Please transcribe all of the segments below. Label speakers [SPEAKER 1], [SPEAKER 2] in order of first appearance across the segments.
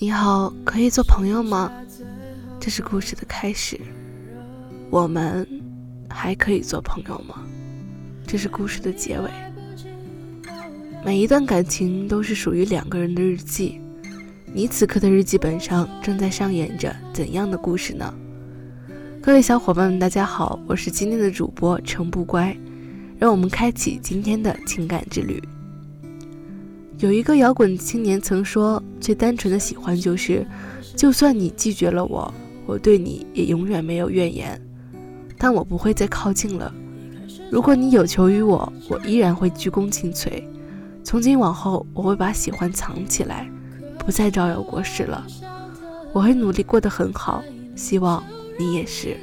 [SPEAKER 1] 你好，可以做朋友吗？这是故事的开始。我们还可以做朋友吗？这是故事的结尾。每一段感情都是属于两个人的日记。你此刻的日记本上正在上演着怎样的故事呢？各位小伙伴们，大家好，我是今天的主播程不乖，让我们开启今天的情感之旅。有一个摇滚青年曾说：“最单纯的喜欢就是，就算你拒绝了我，我对你也永远没有怨言，但我不会再靠近了。如果你有求于我，我依然会鞠躬尽瘁。从今往后，我会把喜欢藏起来，不再招摇过市了。我会努力过得很好，希望。”你也是，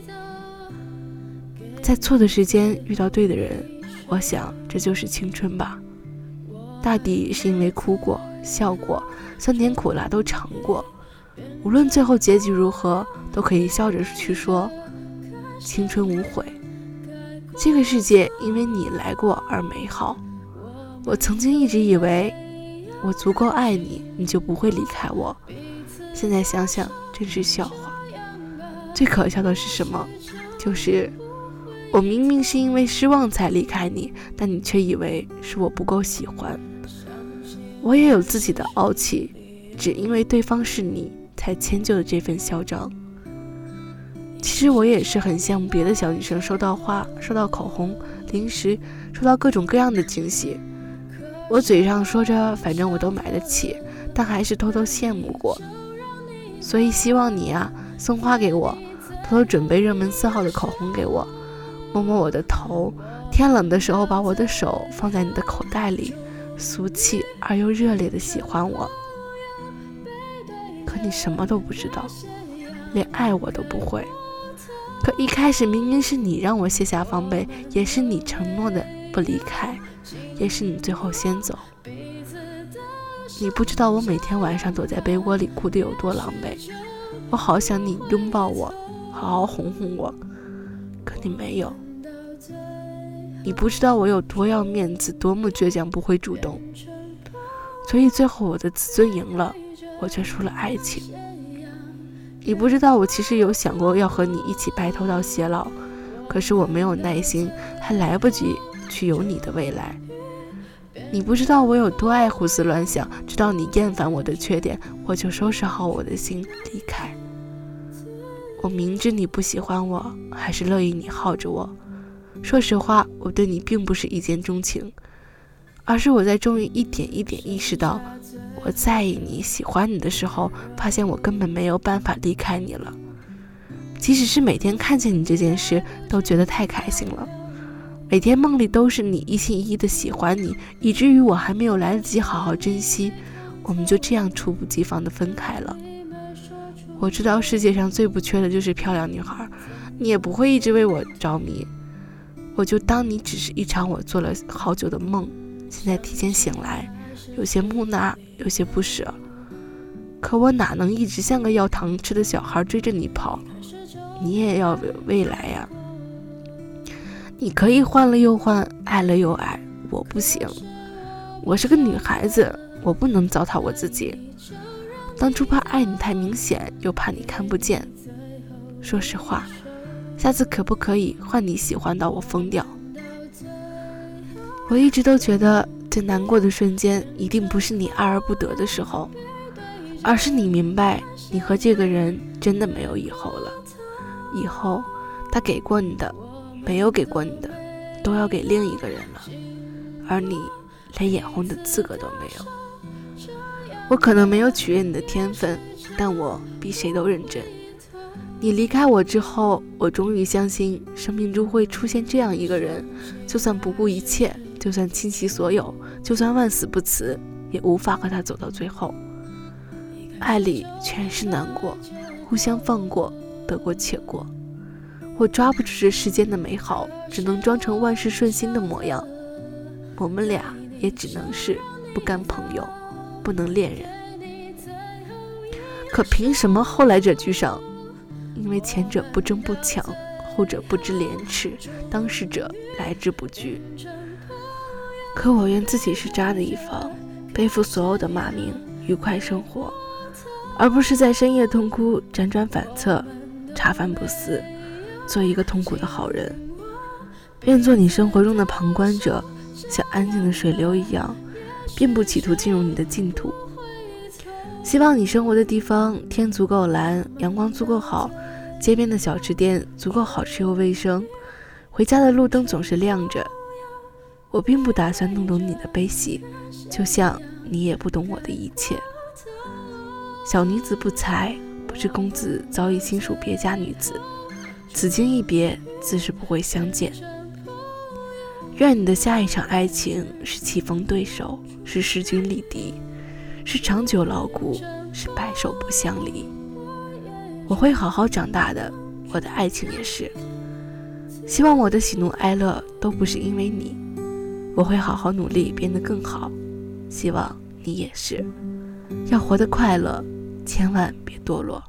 [SPEAKER 1] 在错的时间遇到对的人，我想这就是青春吧。大抵是因为哭过、笑过，酸甜苦辣都尝过，无论最后结局如何，都可以笑着去说青春无悔。这个世界因为你来过而美好。我曾经一直以为，我足够爱你，你就不会离开我。现在想想，真是笑话。最可笑的是什么？就是我明明是因为失望才离开你，但你却以为是我不够喜欢。我也有自己的傲气，只因为对方是你，才迁就了这份嚣张。其实我也是很羡慕别的小女生收到花、收到口红、零食、收到各种各样的惊喜。我嘴上说着反正我都买得起，但还是偷偷羡慕过。所以希望你啊。送花给我，偷偷准备热门色号的口红给我，摸摸我的头，天冷的时候把我的手放在你的口袋里，俗气而又热烈的喜欢我。可你什么都不知道，连爱我都不会。可一开始明明是你让我卸下防备，也是你承诺的不离开，也是你最后先走。你不知道我每天晚上躲在被窝里哭得有多狼狈。我好想你拥抱我，好好哄哄我，可你没有。你不知道我有多要面子，多么倔强，不会主动。所以最后我的自尊赢了，我却输了爱情。你不知道我其实有想过要和你一起白头到偕老，可是我没有耐心，还来不及去有你的未来。你不知道我有多爱胡思乱想，直到你厌烦我的缺点，我就收拾好我的心离开。我明知你不喜欢我，还是乐意你耗着我。说实话，我对你并不是一见钟情，而是我在终于一点一点意识到我在意你、喜欢你的时候，发现我根本没有办法离开你了。即使是每天看见你这件事，都觉得太开心了。每天梦里都是你一心一意的喜欢你，以至于我还没有来得及好好珍惜，我们就这样猝不及防的分开了。我知道世界上最不缺的就是漂亮女孩，你也不会一直为我着迷，我就当你只是一场我做了好久的梦，现在提前醒来，有些木讷，有些不舍。可我哪能一直像个要糖吃的小孩追着你跑？你也要有未来呀。你可以换了又换，爱了又爱，我不行。我是个女孩子，我不能糟蹋我自己。当初怕爱你太明显，又怕你看不见。说实话，下次可不可以换你喜欢到我疯掉？我一直都觉得最难过的瞬间，一定不是你爱而不得的时候，而是你明白，你和这个人真的没有以后了。以后，他给过你的。没有给过你的，都要给另一个人了，而你连眼红的资格都没有。我可能没有取悦你的天分，但我比谁都认真。你离开我之后，我终于相信生命中会出现这样一个人，就算不顾一切，就算倾其所有，就算万死不辞，也无法和他走到最后。爱里全是难过，互相放过，得过且过。我抓不住这世间的美好，只能装成万事顺心的模样。我们俩也只能是不甘朋友，不能恋人。可凭什么后来者居上？因为前者不争不抢，后者不知廉耻，当事者来之不拒。可我愿自己是渣的一方，背负所有的骂名，愉快生活。而不是在深夜痛哭、辗转反侧、茶饭不思，做一个痛苦的好人。愿做你生活中的旁观者，像安静的水流一样，并不企图进入你的净土。希望你生活的地方天足够蓝，阳光足够好，街边的小吃店足够好吃又卫生，回家的路灯总是亮着。我并不打算弄懂你的悲喜，就像你也不懂我的一切。小女子不才，不知公子早已心属别家女子，此经一别，自是不会相见。愿你的下一场爱情是棋逢对手，是势均力敌。是长久牢固，是白首不相离。我会好好长大的，我的爱情也是。希望我的喜怒哀乐都不是因为你。我会好好努力，变得更好。希望你也是。要活得快乐，千万别堕落。